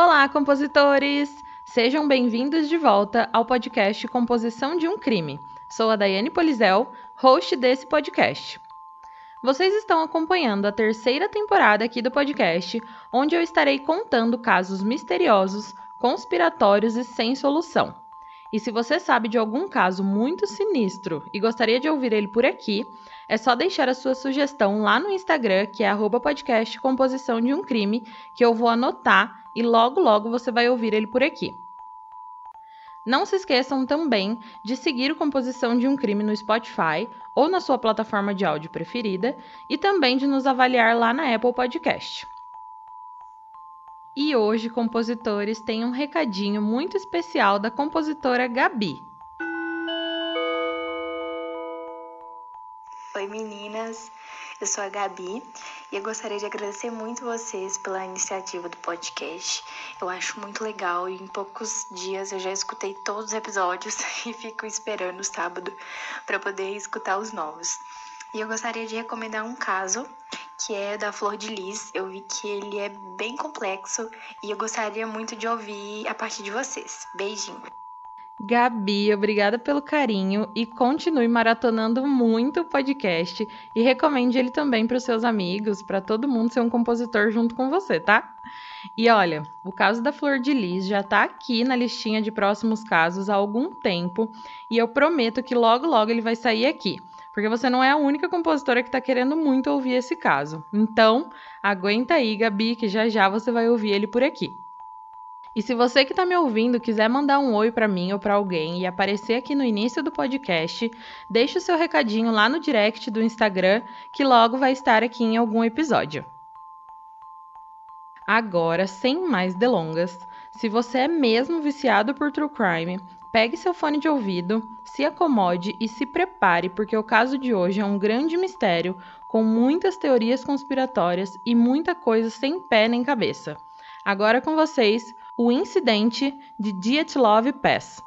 Olá, compositores! Sejam bem-vindos de volta ao podcast Composição de um Crime. Sou a Daiane Polizel, host desse podcast. Vocês estão acompanhando a terceira temporada aqui do podcast, onde eu estarei contando casos misteriosos, conspiratórios e sem solução. E se você sabe de algum caso muito sinistro e gostaria de ouvir ele por aqui, é só deixar a sua sugestão lá no Instagram, que é podcast composição de um crime, que eu vou anotar e logo logo você vai ouvir ele por aqui. Não se esqueçam também de seguir o Composição de um Crime no Spotify ou na sua plataforma de áudio preferida e também de nos avaliar lá na Apple Podcast. E hoje, compositores, tem um recadinho muito especial da compositora Gabi. Oi meninas, eu sou a Gabi e eu gostaria de agradecer muito vocês pela iniciativa do podcast. Eu acho muito legal e em poucos dias eu já escutei todos os episódios e fico esperando o sábado para poder escutar os novos. E eu gostaria de recomendar um caso que é da Flor de Lis. Eu vi que ele é bem complexo e eu gostaria muito de ouvir a partir de vocês. Beijinho. Gabi, obrigada pelo carinho e continue maratonando muito o podcast e recomende ele também para os seus amigos, para todo mundo ser um compositor junto com você, tá? E olha, o caso da Flor de Lis já está aqui na listinha de próximos casos há algum tempo e eu prometo que logo logo ele vai sair aqui porque você não é a única compositora que está querendo muito ouvir esse caso. Então, aguenta aí, Gabi, que já já você vai ouvir ele por aqui. E se você que está me ouvindo quiser mandar um oi para mim ou para alguém e aparecer aqui no início do podcast, deixe o seu recadinho lá no direct do Instagram, que logo vai estar aqui em algum episódio. Agora, sem mais delongas, se você é mesmo viciado por true crime, Pegue seu fone de ouvido, se acomode e se prepare, porque o caso de hoje é um grande mistério, com muitas teorias conspiratórias e muita coisa sem pé nem cabeça. Agora com vocês, o incidente de Dietlov Pass.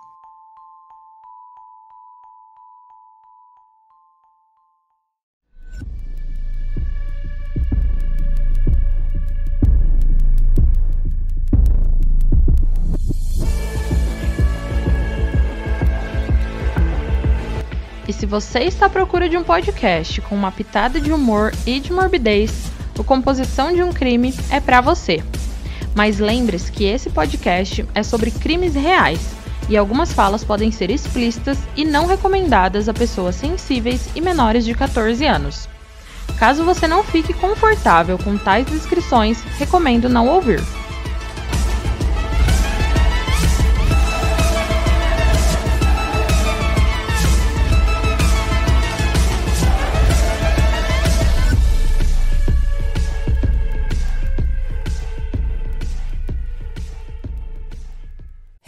E se você está à procura de um podcast com uma pitada de humor e de morbidez, o Composição de um Crime é para você. Mas lembre-se que esse podcast é sobre crimes reais e algumas falas podem ser explícitas e não recomendadas a pessoas sensíveis e menores de 14 anos. Caso você não fique confortável com tais descrições, recomendo não ouvir.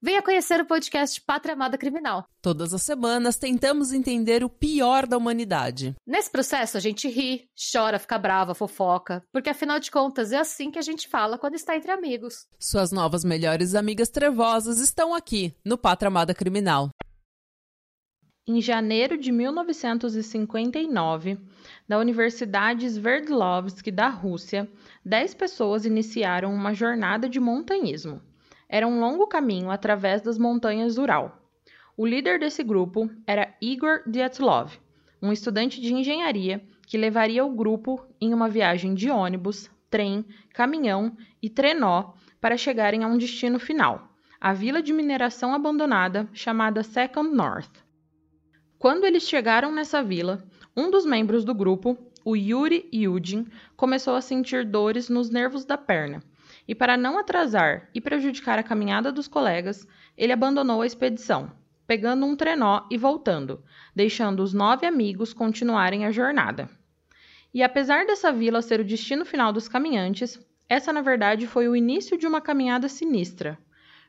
venha conhecer o podcast Pátria Amada Criminal. Todas as semanas tentamos entender o pior da humanidade. Nesse processo a gente ri, chora, fica brava, fofoca, porque afinal de contas é assim que a gente fala quando está entre amigos. Suas novas melhores amigas trevosas estão aqui no Pátria Amada Criminal. Em janeiro de 1959, da Universidade Sverdlovsk da Rússia, 10 pessoas iniciaram uma jornada de montanhismo. Era um longo caminho através das montanhas Ural. O líder desse grupo era Igor Dyatlov, um estudante de engenharia que levaria o grupo em uma viagem de ônibus, trem, caminhão e trenó para chegarem a um destino final, a vila de mineração abandonada chamada Second North. Quando eles chegaram nessa vila, um dos membros do grupo, o Yuri Yudin, começou a sentir dores nos nervos da perna. E para não atrasar e prejudicar a caminhada dos colegas, ele abandonou a expedição, pegando um trenó e voltando, deixando os nove amigos continuarem a jornada. E apesar dessa vila ser o destino final dos caminhantes, essa na verdade foi o início de uma caminhada sinistra.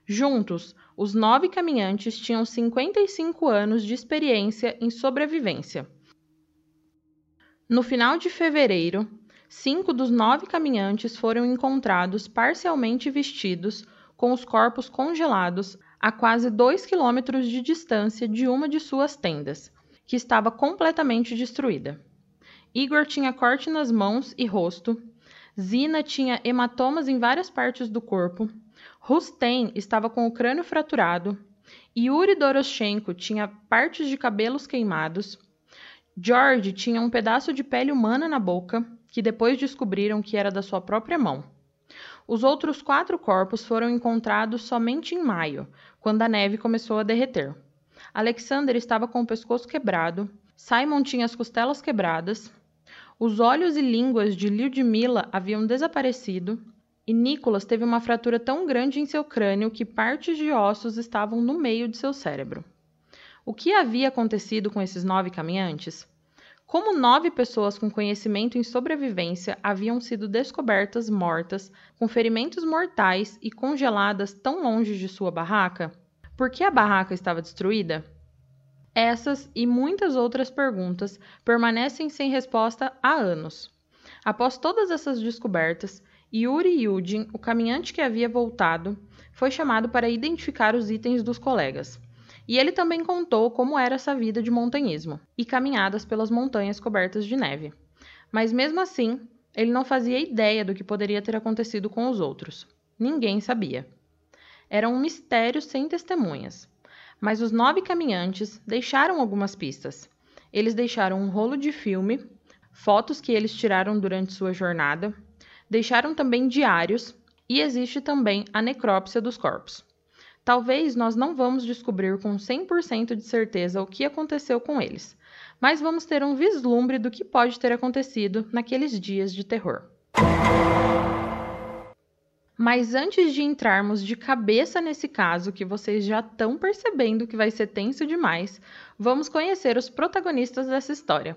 Juntos, os nove caminhantes tinham 55 anos de experiência em sobrevivência. No final de fevereiro, cinco dos nove caminhantes foram encontrados parcialmente vestidos, com os corpos congelados, a quase dois quilômetros de distância de uma de suas tendas, que estava completamente destruída. Igor tinha corte nas mãos e rosto, Zina tinha hematomas em várias partes do corpo, Rustem estava com o crânio fraturado, Yuri Doroshenko tinha partes de cabelos queimados, George tinha um pedaço de pele humana na boca, que depois descobriram que era da sua própria mão. Os outros quatro corpos foram encontrados somente em maio, quando a neve começou a derreter. Alexander estava com o pescoço quebrado, Simon tinha as costelas quebradas, os olhos e línguas de Lyudmila haviam desaparecido e Nicholas teve uma fratura tão grande em seu crânio que partes de ossos estavam no meio de seu cérebro. O que havia acontecido com esses nove caminhantes? Como nove pessoas com conhecimento em sobrevivência haviam sido descobertas mortas, com ferimentos mortais e congeladas tão longe de sua barraca? Por que a barraca estava destruída? Essas e muitas outras perguntas permanecem sem resposta há anos. Após todas essas descobertas, Yuri Yudin, o caminhante que havia voltado, foi chamado para identificar os itens dos colegas. E ele também contou como era essa vida de montanhismo e caminhadas pelas montanhas cobertas de neve. Mas mesmo assim, ele não fazia ideia do que poderia ter acontecido com os outros. Ninguém sabia. Era um mistério sem testemunhas. Mas os nove caminhantes deixaram algumas pistas. Eles deixaram um rolo de filme, fotos que eles tiraram durante sua jornada, deixaram também diários e existe também a necrópsia dos corpos. Talvez nós não vamos descobrir com 100% de certeza o que aconteceu com eles, mas vamos ter um vislumbre do que pode ter acontecido naqueles dias de terror. Mas antes de entrarmos de cabeça nesse caso, que vocês já estão percebendo que vai ser tenso demais, vamos conhecer os protagonistas dessa história.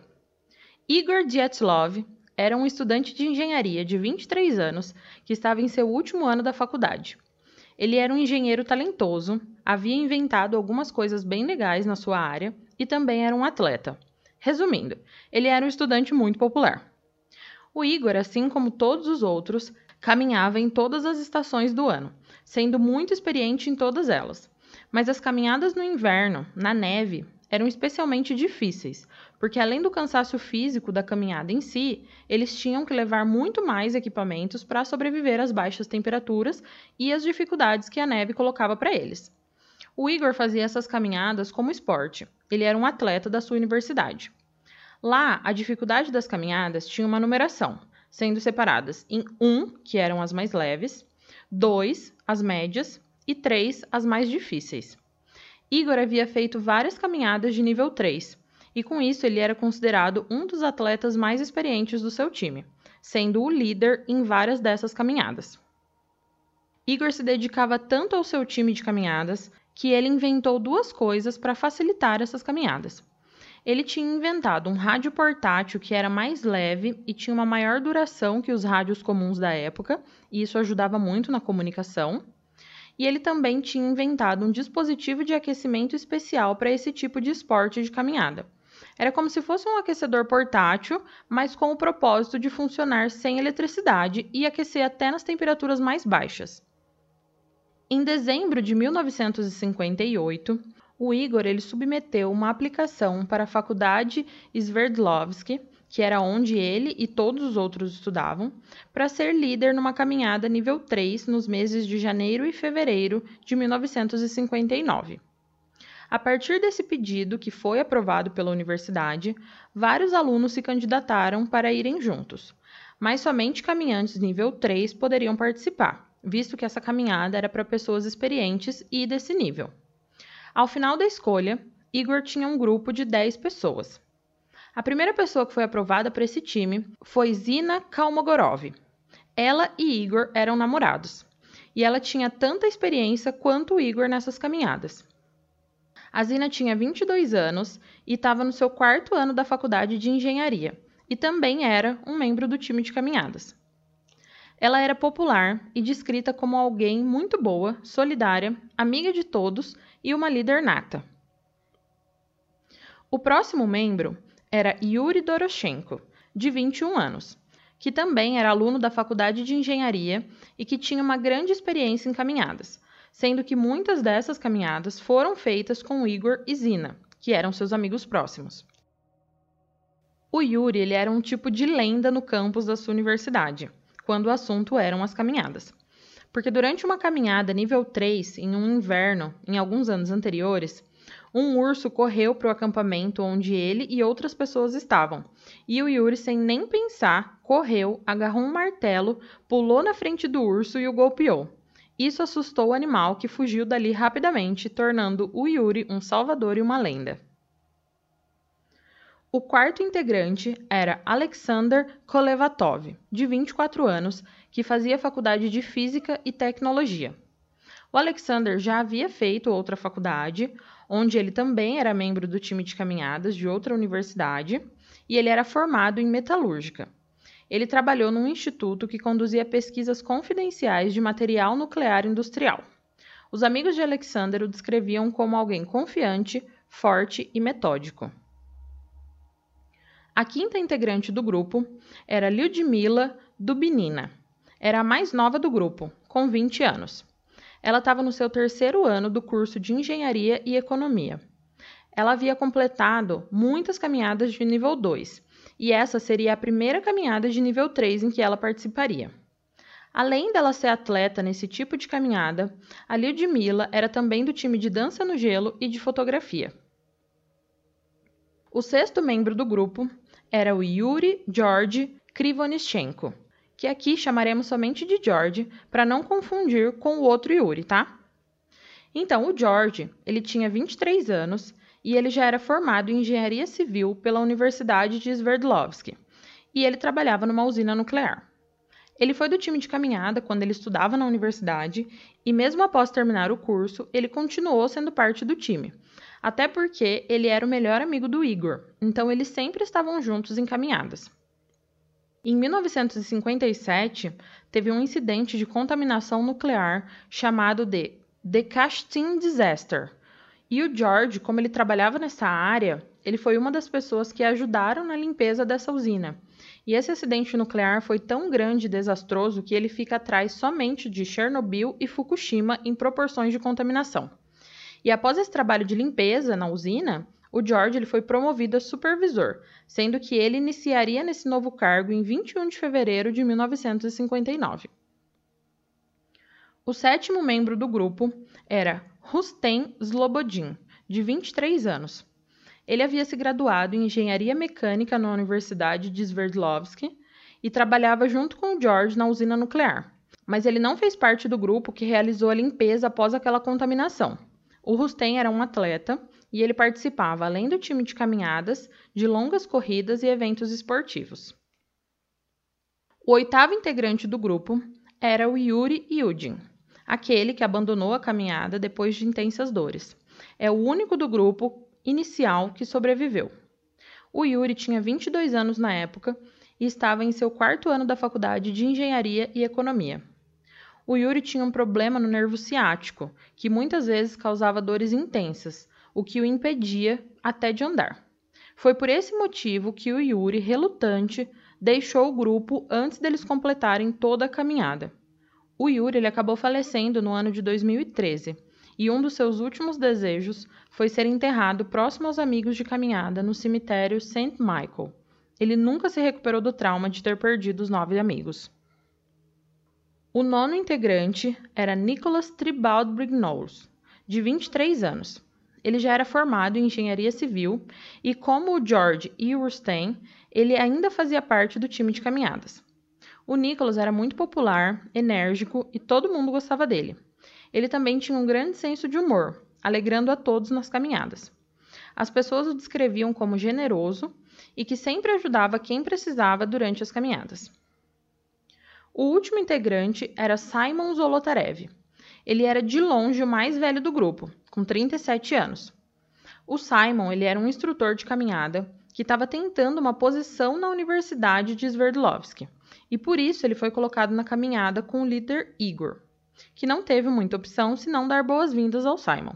Igor Dyatlov era um estudante de engenharia de 23 anos que estava em seu último ano da faculdade. Ele era um engenheiro talentoso, havia inventado algumas coisas bem legais na sua área e também era um atleta. Resumindo, ele era um estudante muito popular. O Igor, assim como todos os outros, Caminhava em todas as estações do ano, sendo muito experiente em todas elas. Mas as caminhadas no inverno, na neve, eram especialmente difíceis, porque além do cansaço físico da caminhada em si, eles tinham que levar muito mais equipamentos para sobreviver às baixas temperaturas e às dificuldades que a neve colocava para eles. O Igor fazia essas caminhadas como esporte. Ele era um atleta da sua universidade. Lá, a dificuldade das caminhadas tinha uma numeração, sendo separadas em 1, um, que eram as mais leves, 2, as médias e 3, as mais difíceis. Igor havia feito várias caminhadas de nível 3, e com isso ele era considerado um dos atletas mais experientes do seu time, sendo o líder em várias dessas caminhadas. Igor se dedicava tanto ao seu time de caminhadas que ele inventou duas coisas para facilitar essas caminhadas. Ele tinha inventado um rádio portátil que era mais leve e tinha uma maior duração que os rádios comuns da época, e isso ajudava muito na comunicação. E ele também tinha inventado um dispositivo de aquecimento especial para esse tipo de esporte de caminhada. Era como se fosse um aquecedor portátil, mas com o propósito de funcionar sem eletricidade e aquecer até nas temperaturas mais baixas. Em dezembro de 1958, o Igor ele submeteu uma aplicação para a faculdade Sverdlovsky, que era onde ele e todos os outros estudavam, para ser líder numa caminhada nível 3 nos meses de janeiro e fevereiro de 1959. A partir desse pedido, que foi aprovado pela universidade, vários alunos se candidataram para irem juntos, mas somente caminhantes nível 3 poderiam participar, visto que essa caminhada era para pessoas experientes e desse nível. Ao final da escolha, Igor tinha um grupo de 10 pessoas. A primeira pessoa que foi aprovada para esse time foi Zina Kalmogorov. Ela e Igor eram namorados, e ela tinha tanta experiência quanto o Igor nessas caminhadas. A Zina tinha 22 anos e estava no seu quarto ano da faculdade de engenharia, e também era um membro do time de caminhadas. Ela era popular e descrita como alguém muito boa, solidária, amiga de todos e uma líder nata. O próximo membro era Yuri Doroshenko, de 21 anos, que também era aluno da Faculdade de Engenharia e que tinha uma grande experiência em caminhadas, sendo que muitas dessas caminhadas foram feitas com Igor e Zina, que eram seus amigos próximos. O Yuri ele era um tipo de lenda no campus da sua universidade, quando o assunto eram as caminhadas. Porque durante uma caminhada nível 3, em um inverno, em alguns anos anteriores, um urso correu para o acampamento onde ele e outras pessoas estavam. E o Yuri, sem nem pensar, correu, agarrou um martelo, pulou na frente do urso e o golpeou. Isso assustou o animal, que fugiu dali rapidamente, tornando o Yuri um salvador e uma lenda. O quarto integrante era Alexander Kolevatov, de 24 anos, que fazia faculdade de Física e Tecnologia. O Alexander já havia feito outra faculdade, onde ele também era membro do time de caminhadas de outra universidade, e ele era formado em metalúrgica. Ele trabalhou num instituto que conduzia pesquisas confidenciais de material nuclear industrial. Os amigos de Alexander o descreviam como alguém confiante, forte e metódico. A quinta integrante do grupo era Lyudmila Dubinina. Era a mais nova do grupo, com 20 anos. Ela estava no seu terceiro ano do curso de Engenharia e Economia. Ela havia completado muitas caminhadas de nível 2, e essa seria a primeira caminhada de nível 3 em que ela participaria. Além dela ser atleta nesse tipo de caminhada, a Lyudmila era também do time de dança no gelo e de fotografia. O sexto membro do grupo era o Yuri George Krivonichenko, que aqui chamaremos somente de George para não confundir com o outro Yuri, tá? Então, o George, ele tinha 23 anos e ele já era formado em engenharia civil pela Universidade de Sverdlovsk, e ele trabalhava numa usina nuclear. Ele foi do time de caminhada quando ele estudava na universidade e mesmo após terminar o curso, ele continuou sendo parte do time, até porque ele era o melhor amigo do Igor, então eles sempre estavam juntos em caminhadas. Em 1957, teve um incidente de contaminação nuclear chamado de The Kastin Disaster. E o George, como ele trabalhava nessa área, ele foi uma das pessoas que ajudaram na limpeza dessa usina. E esse acidente nuclear foi tão grande e desastroso que ele fica atrás somente de Chernobyl e Fukushima em proporções de contaminação. E após esse trabalho de limpeza na usina, o George ele foi promovido a supervisor, sendo que ele iniciaria nesse novo cargo em 21 de fevereiro de 1959. O sétimo membro do grupo era Rustem Slobodin, de 23 anos. Ele havia se graduado em engenharia mecânica na Universidade de Sverdlovsk e trabalhava junto com o George na usina nuclear, mas ele não fez parte do grupo que realizou a limpeza após aquela contaminação. O Rustem era um atleta e ele participava, além do time de caminhadas, de longas corridas e eventos esportivos. O oitavo integrante do grupo era o Yuri Yudin, aquele que abandonou a caminhada depois de intensas dores. É o único do grupo inicial que sobreviveu. O Yuri tinha 22 anos na época e estava em seu quarto ano da faculdade de Engenharia e Economia o Yuri tinha um problema no nervo ciático, que muitas vezes causava dores intensas, o que o impedia até de andar. Foi por esse motivo que o Yuri, relutante, deixou o grupo antes deles completarem toda a caminhada. O Yuri ele acabou falecendo no ano de 2013 e um dos seus últimos desejos foi ser enterrado próximo aos amigos de caminhada no cemitério St. Michael. Ele nunca se recuperou do trauma de ter perdido os nove amigos. O nono integrante era Nicholas Tribald Brignoles, de 23 anos. Ele já era formado em engenharia civil e, como o George Ewerstein, ele ainda fazia parte do time de caminhadas. O Nicholas era muito popular, enérgico e todo mundo gostava dele. Ele também tinha um grande senso de humor, alegrando a todos nas caminhadas. As pessoas o descreviam como generoso e que sempre ajudava quem precisava durante as caminhadas. O último integrante era Simon Zolotarev. Ele era de longe o mais velho do grupo, com 37 anos. O Simon ele era um instrutor de caminhada que estava tentando uma posição na Universidade de Sverdlovsk, e por isso ele foi colocado na caminhada com o líder Igor, que não teve muita opção senão dar boas-vindas ao Simon.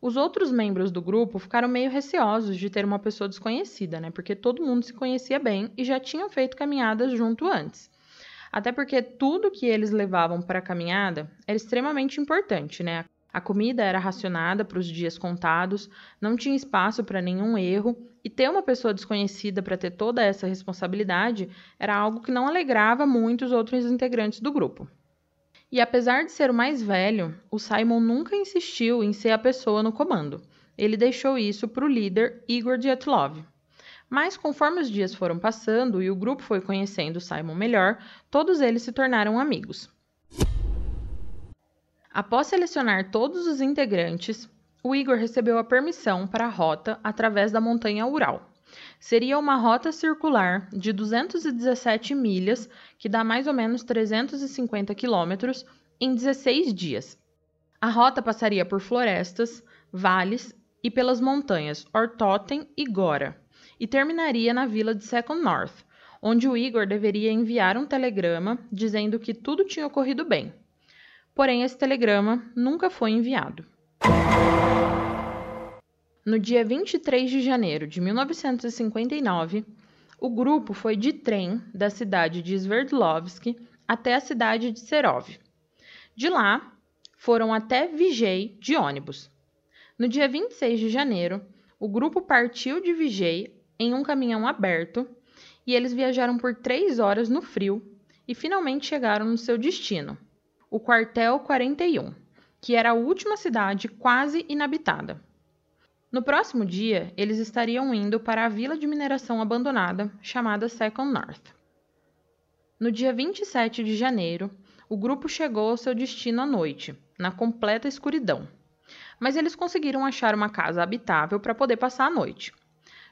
Os outros membros do grupo ficaram meio receosos de ter uma pessoa desconhecida, né? Porque todo mundo se conhecia bem e já tinham feito caminhadas junto antes. Até porque tudo que eles levavam para a caminhada era extremamente importante, né? A comida era racionada para os dias contados, não tinha espaço para nenhum erro, e ter uma pessoa desconhecida para ter toda essa responsabilidade era algo que não alegrava muito os outros integrantes do grupo. E apesar de ser o mais velho, o Simon nunca insistiu em ser a pessoa no comando. Ele deixou isso para o líder Igor Dyatlov. Mas conforme os dias foram passando e o grupo foi conhecendo Simon melhor, todos eles se tornaram amigos. Após selecionar todos os integrantes, o Igor recebeu a permissão para a rota através da montanha Ural. Seria uma rota circular de 217 milhas, que dá mais ou menos 350 quilômetros, em 16 dias. A rota passaria por florestas, vales e pelas montanhas Ortoten e Gora, e terminaria na vila de Second North, onde o Igor deveria enviar um telegrama dizendo que tudo tinha ocorrido bem. Porém, esse telegrama nunca foi enviado. No dia 23 de janeiro de 1959, o grupo foi de trem da cidade de Sverdlovsk até a cidade de Serov. De lá, foram até Vigei de ônibus. No dia 26 de janeiro, o grupo partiu de Vigei em um caminhão aberto e eles viajaram por três horas no frio e finalmente chegaram no seu destino, o Quartel 41, que era a última cidade quase inabitada. No próximo dia, eles estariam indo para a vila de mineração abandonada chamada Second North. No dia 27 de janeiro, o grupo chegou ao seu destino à noite, na completa escuridão. Mas eles conseguiram achar uma casa habitável para poder passar a noite.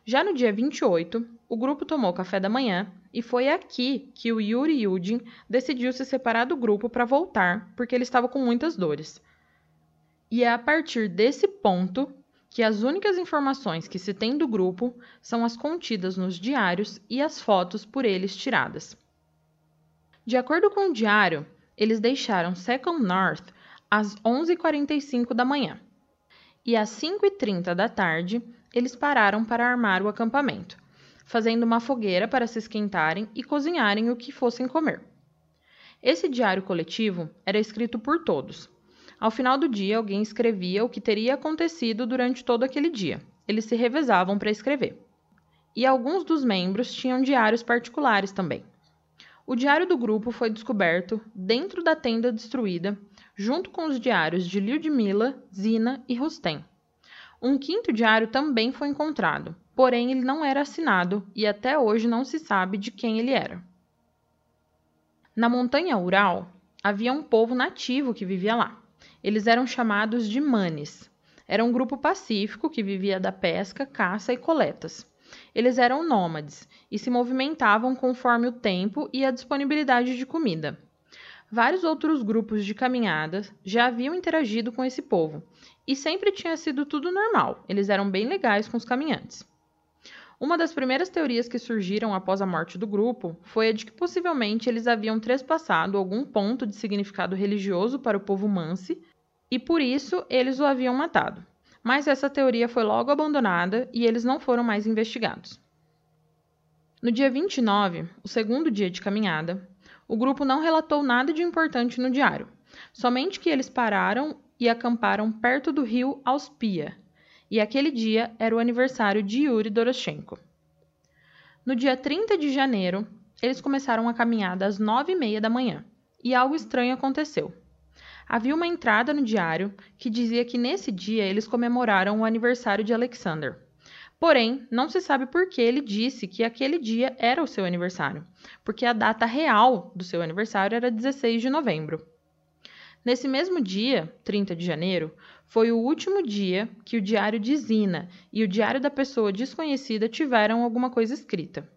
Já no dia 28, o grupo tomou café da manhã e foi aqui que o Yuri Yudin decidiu se separar do grupo para voltar, porque ele estava com muitas dores. E é a partir desse ponto que as únicas informações que se tem do grupo são as contidas nos diários e as fotos por eles tiradas. De acordo com o diário, eles deixaram Second North às 11h45 da manhã. E às 5h30 da tarde, eles pararam para armar o acampamento, fazendo uma fogueira para se esquentarem e cozinharem o que fossem comer. Esse diário coletivo era escrito por todos. Ao final do dia, alguém escrevia o que teria acontecido durante todo aquele dia. Eles se revezavam para escrever. E alguns dos membros tinham diários particulares também. O diário do grupo foi descoberto dentro da tenda destruída, junto com os diários de Lyudmila, Zina e Rustem. Um quinto diário também foi encontrado, porém ele não era assinado e até hoje não se sabe de quem ele era. Na montanha Ural, havia um povo nativo que vivia lá. Eles eram chamados de Manes. Era um grupo pacífico que vivia da pesca, caça e coletas. Eles eram nômades e se movimentavam conforme o tempo e a disponibilidade de comida. Vários outros grupos de caminhadas já haviam interagido com esse povo, e sempre tinha sido tudo normal, eles eram bem legais com os caminhantes. Uma das primeiras teorias que surgiram após a morte do grupo foi a de que possivelmente eles haviam trespassado algum ponto de significado religioso para o povo Mansi e por isso eles o haviam matado. Mas essa teoria foi logo abandonada e eles não foram mais investigados. No dia 29, o segundo dia de caminhada, o grupo não relatou nada de importante no diário, somente que eles pararam e acamparam perto do rio Auspia, e aquele dia era o aniversário de Yuri Doroshenko. No dia 30 de janeiro, eles começaram a caminhada às nove e meia da manhã, e algo estranho aconteceu. Havia uma entrada no diário que dizia que nesse dia eles comemoraram o aniversário de Alexander. Porém, não se sabe por que ele disse que aquele dia era o seu aniversário, porque a data real do seu aniversário era 16 de novembro. Nesse mesmo dia, 30 de janeiro, foi o último dia que o diário de Zina e o diário da pessoa desconhecida tiveram alguma coisa escrita.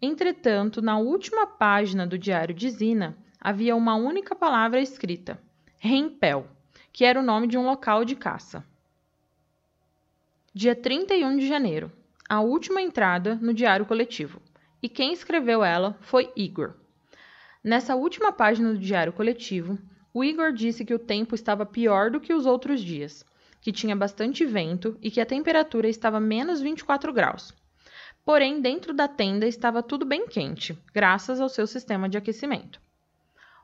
Entretanto, na última página do diário de Zina havia uma única palavra escrita: Rempel, que era o nome de um local de caça. Dia 31 de janeiro, a última entrada no diário coletivo. E quem escreveu ela foi Igor. Nessa última página do diário coletivo, o Igor disse que o tempo estava pior do que os outros dias, que tinha bastante vento e que a temperatura estava menos 24 graus. Porém, dentro da tenda estava tudo bem quente, graças ao seu sistema de aquecimento.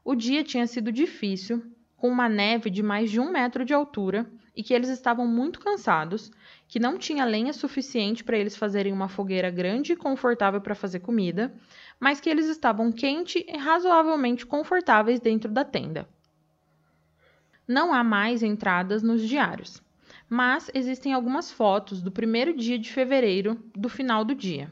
O dia tinha sido difícil, com uma neve de mais de um metro de altura e que eles estavam muito cansados, que não tinha lenha suficiente para eles fazerem uma fogueira grande e confortável para fazer comida, mas que eles estavam quente e razoavelmente confortáveis dentro da tenda. Não há mais entradas nos diários mas existem algumas fotos do primeiro dia de fevereiro do final do dia.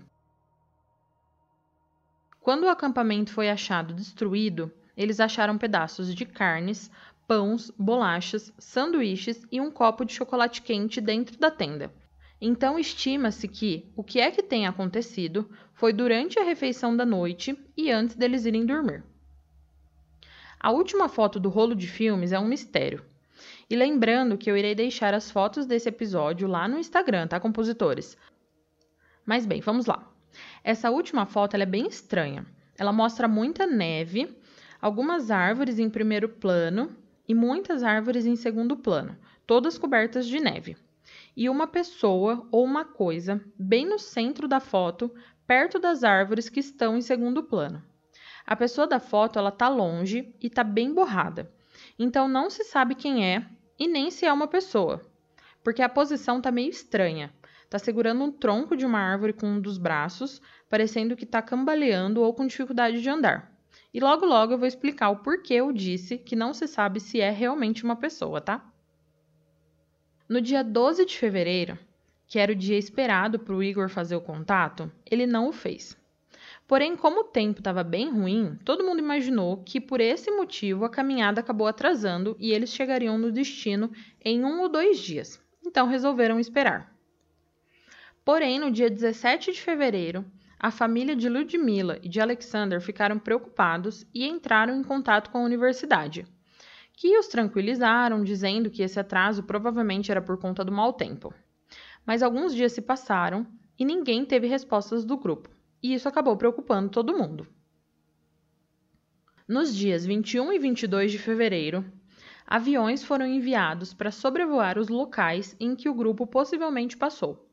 Quando o acampamento foi achado destruído, eles acharam pedaços de carnes, pães, bolachas, sanduíches e um copo de chocolate quente dentro da tenda. Então estima-se que o que é que tem acontecido foi durante a refeição da noite e antes deles irem dormir. A última foto do rolo de filmes é um mistério. E lembrando que eu irei deixar as fotos desse episódio lá no Instagram, tá, compositores? Mas bem, vamos lá. Essa última foto é bem estranha. Ela mostra muita neve, algumas árvores em primeiro plano e muitas árvores em segundo plano, todas cobertas de neve. E uma pessoa ou uma coisa bem no centro da foto, perto das árvores que estão em segundo plano. A pessoa da foto ela tá longe e tá bem borrada. Então não se sabe quem é e nem se é uma pessoa, porque a posição tá meio estranha. Tá segurando um tronco de uma árvore com um dos braços, parecendo que tá cambaleando ou com dificuldade de andar. E logo logo eu vou explicar o porquê eu disse que não se sabe se é realmente uma pessoa, tá? No dia 12 de fevereiro, que era o dia esperado para o Igor fazer o contato, ele não o fez. Porém, como o tempo estava bem ruim, todo mundo imaginou que por esse motivo a caminhada acabou atrasando e eles chegariam no destino em um ou dois dias. Então resolveram esperar. Porém, no dia 17 de fevereiro, a família de Ludmilla e de Alexander ficaram preocupados e entraram em contato com a universidade, que os tranquilizaram, dizendo que esse atraso provavelmente era por conta do mau tempo. Mas alguns dias se passaram e ninguém teve respostas do grupo e isso acabou preocupando todo mundo. Nos dias 21 e 22 de fevereiro, aviões foram enviados para sobrevoar os locais em que o grupo possivelmente passou,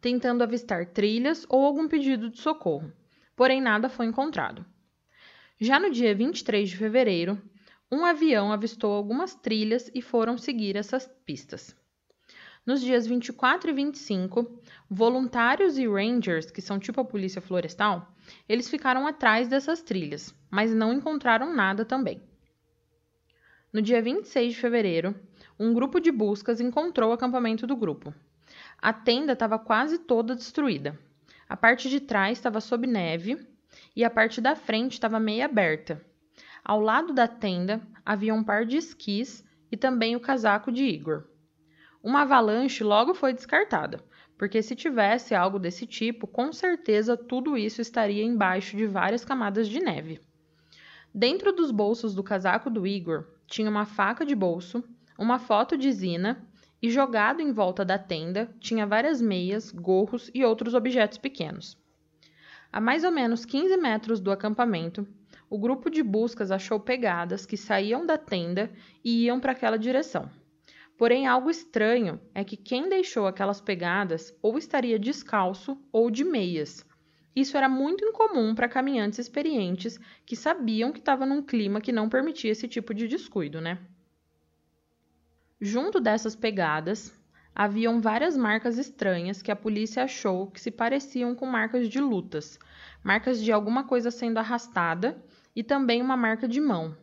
tentando avistar trilhas ou algum pedido de socorro, porém nada foi encontrado. Já no dia 23 de fevereiro, um avião avistou algumas trilhas e foram seguir essas pistas. Nos dias 24 e 25, voluntários e rangers, que são tipo a polícia florestal, eles ficaram atrás dessas trilhas, mas não encontraram nada também. No dia 26 de fevereiro, um grupo de buscas encontrou o acampamento do grupo. A tenda estava quase toda destruída. A parte de trás estava sob neve e a parte da frente estava meio aberta. Ao lado da tenda havia um par de esquis e também o casaco de Igor. Uma avalanche logo foi descartada, porque se tivesse algo desse tipo, com certeza tudo isso estaria embaixo de várias camadas de neve. Dentro dos bolsos do casaco do Igor tinha uma faca de bolso, uma foto de Zina e jogado em volta da tenda tinha várias meias, gorros e outros objetos pequenos. A mais ou menos 15 metros do acampamento, o grupo de buscas achou pegadas que saíam da tenda e iam para aquela direção. Porém, algo estranho é que quem deixou aquelas pegadas ou estaria descalço ou de meias. Isso era muito incomum para caminhantes experientes que sabiam que estava num clima que não permitia esse tipo de descuido, né? Junto dessas pegadas, haviam várias marcas estranhas que a polícia achou que se pareciam com marcas de lutas, marcas de alguma coisa sendo arrastada e também uma marca de mão,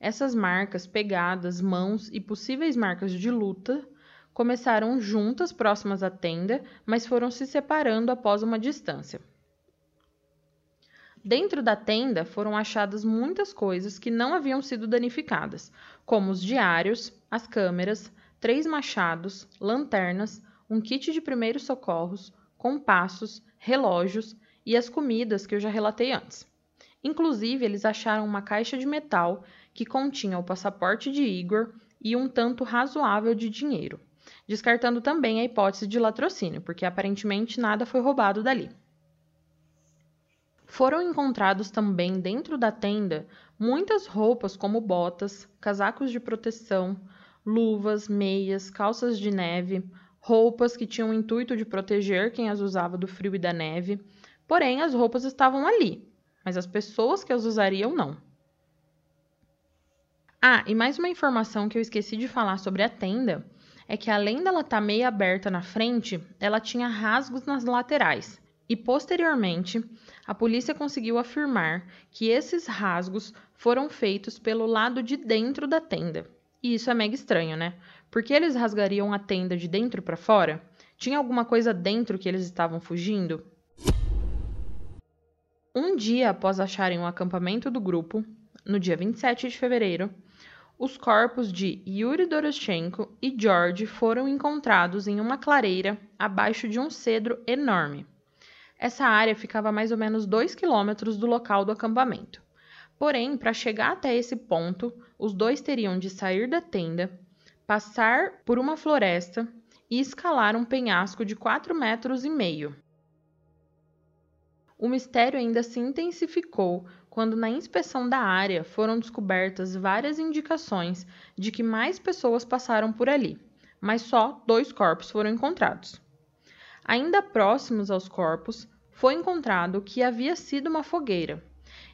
essas marcas, pegadas, mãos e possíveis marcas de luta começaram juntas próximas à tenda, mas foram se separando após uma distância. Dentro da tenda foram achadas muitas coisas que não haviam sido danificadas, como os diários, as câmeras, três machados, lanternas, um kit de primeiros socorros, compassos, relógios e as comidas que eu já relatei antes. Inclusive, eles acharam uma caixa de metal que continha o passaporte de Igor e um tanto razoável de dinheiro, descartando também a hipótese de latrocínio, porque aparentemente nada foi roubado dali. Foram encontrados também dentro da tenda muitas roupas como botas, casacos de proteção, luvas, meias, calças de neve, roupas que tinham o intuito de proteger quem as usava do frio e da neve. Porém, as roupas estavam ali, mas as pessoas que as usariam não. Ah, e mais uma informação que eu esqueci de falar sobre a tenda é que além dela estar tá meio aberta na frente, ela tinha rasgos nas laterais. E posteriormente, a polícia conseguiu afirmar que esses rasgos foram feitos pelo lado de dentro da tenda. E isso é mega estranho, né? Por que eles rasgariam a tenda de dentro para fora? Tinha alguma coisa dentro que eles estavam fugindo? Um dia após acharem o acampamento do grupo, no dia 27 de fevereiro, os corpos de Yuri Doroshenko e George foram encontrados em uma clareira abaixo de um cedro enorme. Essa área ficava a mais ou menos 2 quilômetros do local do acampamento. Porém, para chegar até esse ponto, os dois teriam de sair da tenda, passar por uma floresta e escalar um penhasco de 4 metros e meio. O mistério ainda se intensificou quando, na inspeção da área, foram descobertas várias indicações de que mais pessoas passaram por ali, mas só dois corpos foram encontrados. Ainda próximos aos corpos, foi encontrado que havia sido uma fogueira.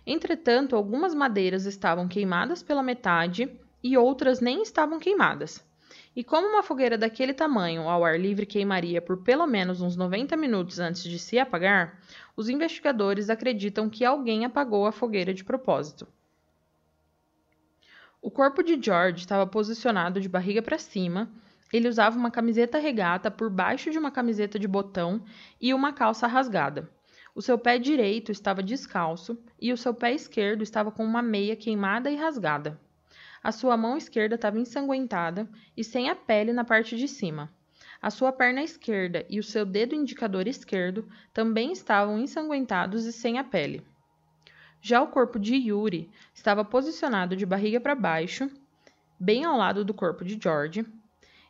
Entretanto, algumas madeiras estavam queimadas pela metade e outras nem estavam queimadas. E como uma fogueira daquele tamanho ao ar livre queimaria por pelo menos uns 90 minutos antes de se apagar, os investigadores acreditam que alguém apagou a fogueira de propósito. O corpo de George estava posicionado de barriga para cima ele usava uma camiseta regata por baixo de uma camiseta de botão e uma calça rasgada. O seu pé direito estava descalço e o seu pé esquerdo estava com uma meia queimada e rasgada. A sua mão esquerda estava ensanguentada e sem a pele na parte de cima. A sua perna esquerda e o seu dedo indicador esquerdo também estavam ensanguentados e sem a pele. Já o corpo de Yuri estava posicionado de barriga para baixo, bem ao lado do corpo de George,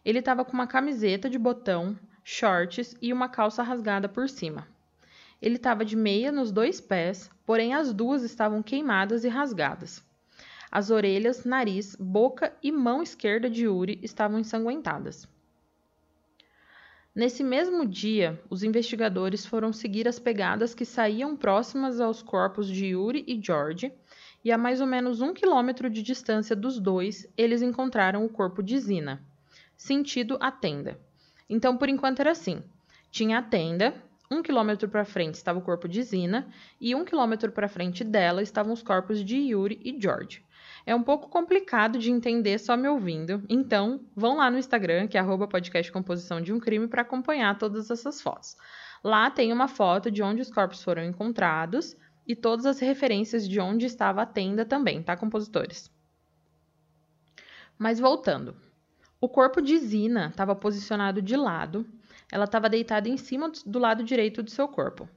ele estava com uma camiseta de botão, shorts e uma calça rasgada por cima. Ele estava de meia nos dois pés, porém as duas estavam queimadas e rasgadas. As orelhas, nariz, boca e mão esquerda de Yuri estavam ensanguentadas. Nesse mesmo dia, os investigadores foram seguir as pegadas que saíam próximas aos corpos de Yuri e George, e a mais ou menos um quilômetro de distância dos dois, eles encontraram o corpo de Zina sentido a tenda. Então, por enquanto era assim: tinha a tenda, um quilômetro para frente estava o corpo de Zina e um quilômetro para frente dela estavam os corpos de Yuri e George. É um pouco complicado de entender só me ouvindo, então vão lá no Instagram, que é podcast composição de um crime, para acompanhar todas essas fotos. Lá tem uma foto de onde os corpos foram encontrados e todas as referências de onde estava a tenda também, tá, compositores? Mas voltando, o corpo de Zina estava posicionado de lado. Ela estava deitada em cima do lado direito do seu corpo.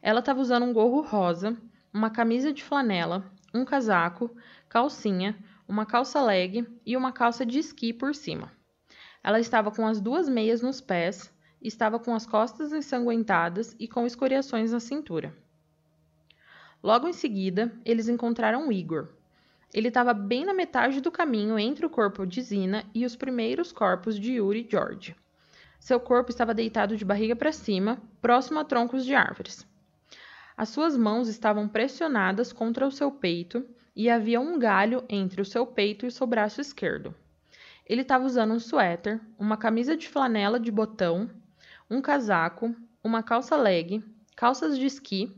Ela estava usando um gorro rosa, uma camisa de flanela, um casaco, calcinha, uma calça leg e uma calça de esqui por cima. Ela estava com as duas meias nos pés, estava com as costas ensanguentadas e com escoriações na cintura. Logo em seguida, eles encontraram Igor, ele estava bem na metade do caminho entre o corpo de Zina e os primeiros corpos de Yuri e George. Seu corpo estava deitado de barriga para cima, próximo a troncos de árvores. As suas mãos estavam pressionadas contra o seu peito e havia um galho entre o seu peito e seu braço esquerdo. Ele estava usando um suéter, uma camisa de flanela de botão, um casaco, uma calça leg, calças de esqui,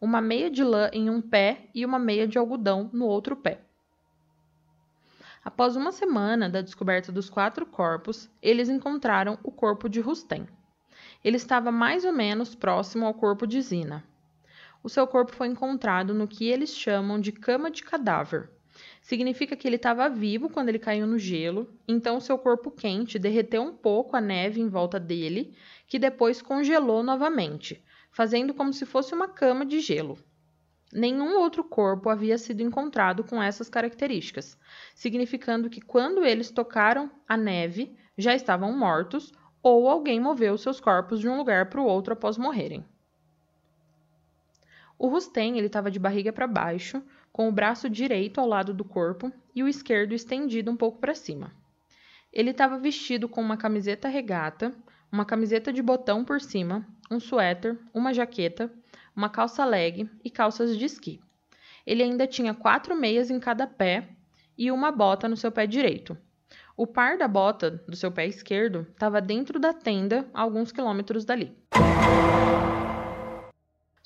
uma meia de lã em um pé e uma meia de algodão no outro pé. Após uma semana da descoberta dos quatro corpos, eles encontraram o corpo de Rustem. Ele estava mais ou menos próximo ao corpo de Zina. O seu corpo foi encontrado no que eles chamam de cama de cadáver. Significa que ele estava vivo quando ele caiu no gelo, então seu corpo quente derreteu um pouco a neve em volta dele, que depois congelou novamente, fazendo como se fosse uma cama de gelo. Nenhum outro corpo havia sido encontrado com essas características, significando que quando eles tocaram a neve, já estavam mortos ou alguém moveu seus corpos de um lugar para o outro após morrerem. O Rustem estava de barriga para baixo, com o braço direito ao lado do corpo e o esquerdo estendido um pouco para cima. Ele estava vestido com uma camiseta regata, uma camiseta de botão por cima, um suéter, uma jaqueta, uma calça leg e calças de esqui. Ele ainda tinha quatro meias em cada pé e uma bota no seu pé direito. O par da bota do seu pé esquerdo estava dentro da tenda, a alguns quilômetros dali.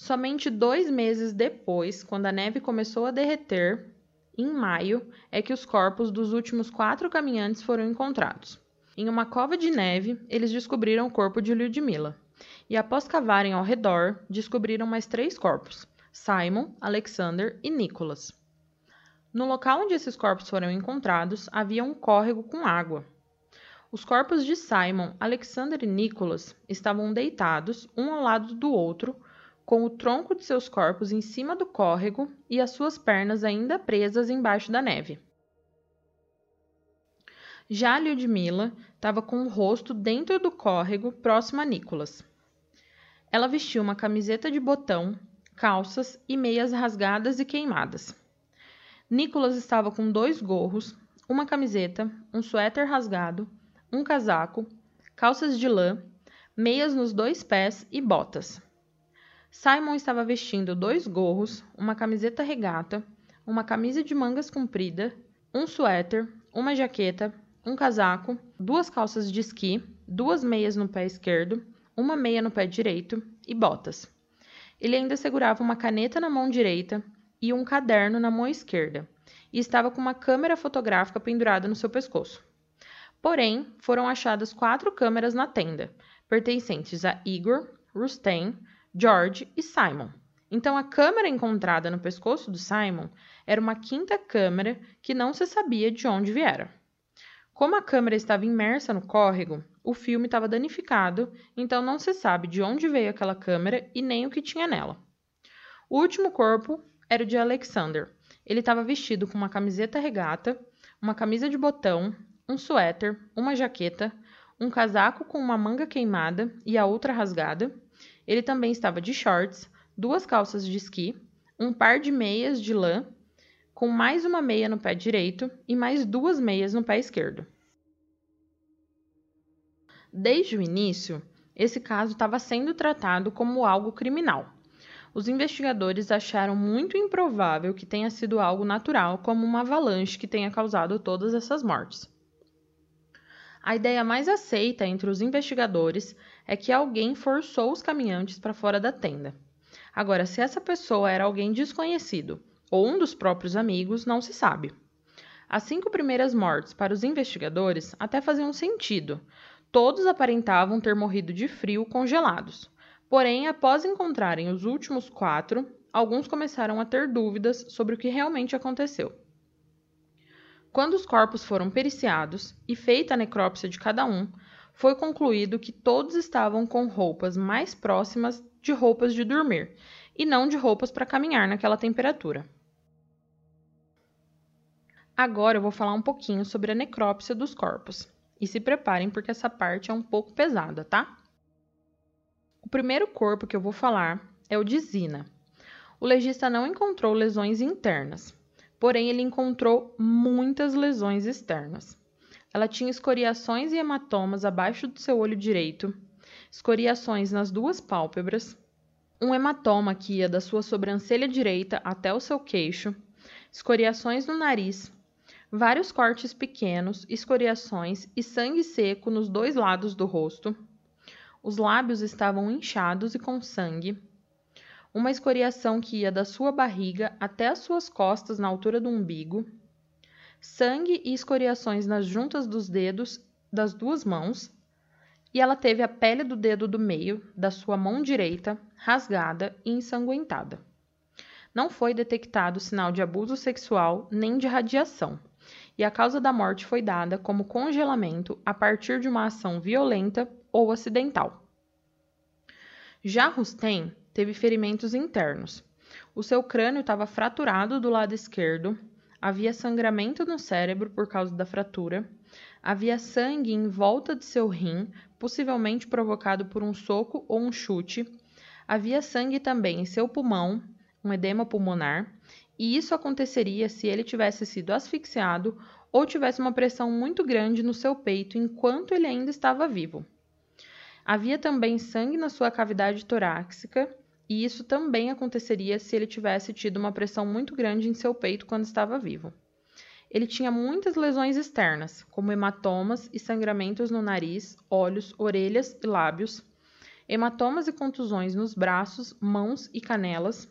Somente dois meses depois, quando a neve começou a derreter, em maio, é que os corpos dos últimos quatro caminhantes foram encontrados. Em uma cova de neve, eles descobriram o corpo de Lyudmila. E após cavarem ao redor, descobriram mais três corpos: Simon, Alexander e Nicholas. No local onde esses corpos foram encontrados, havia um córrego com água. Os corpos de Simon, Alexander e Nicholas estavam deitados, um ao lado do outro, com o tronco de seus corpos em cima do córrego e as suas pernas ainda presas embaixo da neve. Já Lyudmila estava com o rosto dentro do córrego, próximo a Nicholas. Ela vestiu uma camiseta de botão, calças e meias rasgadas e queimadas. Nicholas estava com dois gorros, uma camiseta, um suéter rasgado, um casaco, calças de lã, meias nos dois pés e botas. Simon estava vestindo dois gorros, uma camiseta regata, uma camisa de mangas comprida, um suéter, uma jaqueta, um casaco, duas calças de esqui, duas meias no pé esquerdo, uma meia no pé direito e botas. Ele ainda segurava uma caneta na mão direita e um caderno na mão esquerda, e estava com uma câmera fotográfica pendurada no seu pescoço. Porém, foram achadas quatro câmeras na tenda, pertencentes a Igor, Rustem, George e Simon. Então, a câmera encontrada no pescoço do Simon era uma quinta câmera que não se sabia de onde viera. Como a câmera estava imersa no córrego, o filme estava danificado, então não se sabe de onde veio aquela câmera e nem o que tinha nela. O último corpo era o de Alexander. Ele estava vestido com uma camiseta regata, uma camisa de botão, um suéter, uma jaqueta, um casaco com uma manga queimada e a outra rasgada. Ele também estava de shorts, duas calças de esqui, um par de meias de lã com mais uma meia no pé direito e mais duas meias no pé esquerdo. Desde o início, esse caso estava sendo tratado como algo criminal. Os investigadores acharam muito improvável que tenha sido algo natural, como uma avalanche que tenha causado todas essas mortes. A ideia mais aceita entre os investigadores é que alguém forçou os caminhantes para fora da tenda. Agora, se essa pessoa era alguém desconhecido ou um dos próprios amigos, não se sabe. As cinco primeiras mortes para os investigadores até faziam sentido. Todos aparentavam ter morrido de frio congelados. Porém, após encontrarem os últimos quatro, alguns começaram a ter dúvidas sobre o que realmente aconteceu. Quando os corpos foram periciados e feita a necrópsia de cada um, foi concluído que todos estavam com roupas mais próximas de roupas de dormir e não de roupas para caminhar naquela temperatura. Agora eu vou falar um pouquinho sobre a necrópsia dos corpos. E se preparem porque essa parte é um pouco pesada, tá? O primeiro corpo que eu vou falar é o de Zina. O legista não encontrou lesões internas, porém ele encontrou muitas lesões externas. Ela tinha escoriações e hematomas abaixo do seu olho direito, escoriações nas duas pálpebras, um hematoma que ia da sua sobrancelha direita até o seu queixo, escoriações no nariz, vários cortes pequenos, escoriações e sangue seco nos dois lados do rosto. Os lábios estavam inchados e com sangue. Uma escoriação que ia da sua barriga até as suas costas na altura do umbigo. Sangue e escoriações nas juntas dos dedos das duas mãos. E ela teve a pele do dedo do meio da sua mão direita rasgada e ensanguentada. Não foi detectado sinal de abuso sexual nem de radiação e a causa da morte foi dada como congelamento a partir de uma ação violenta ou acidental. Já Rustem teve ferimentos internos. O seu crânio estava fraturado do lado esquerdo, havia sangramento no cérebro por causa da fratura, havia sangue em volta de seu rim, possivelmente provocado por um soco ou um chute, havia sangue também em seu pulmão, um edema pulmonar, e isso aconteceria se ele tivesse sido asfixiado ou tivesse uma pressão muito grande no seu peito enquanto ele ainda estava vivo. Havia também sangue na sua cavidade torácica, e isso também aconteceria se ele tivesse tido uma pressão muito grande em seu peito quando estava vivo. Ele tinha muitas lesões externas, como hematomas e sangramentos no nariz, olhos, orelhas e lábios, hematomas e contusões nos braços, mãos e canelas.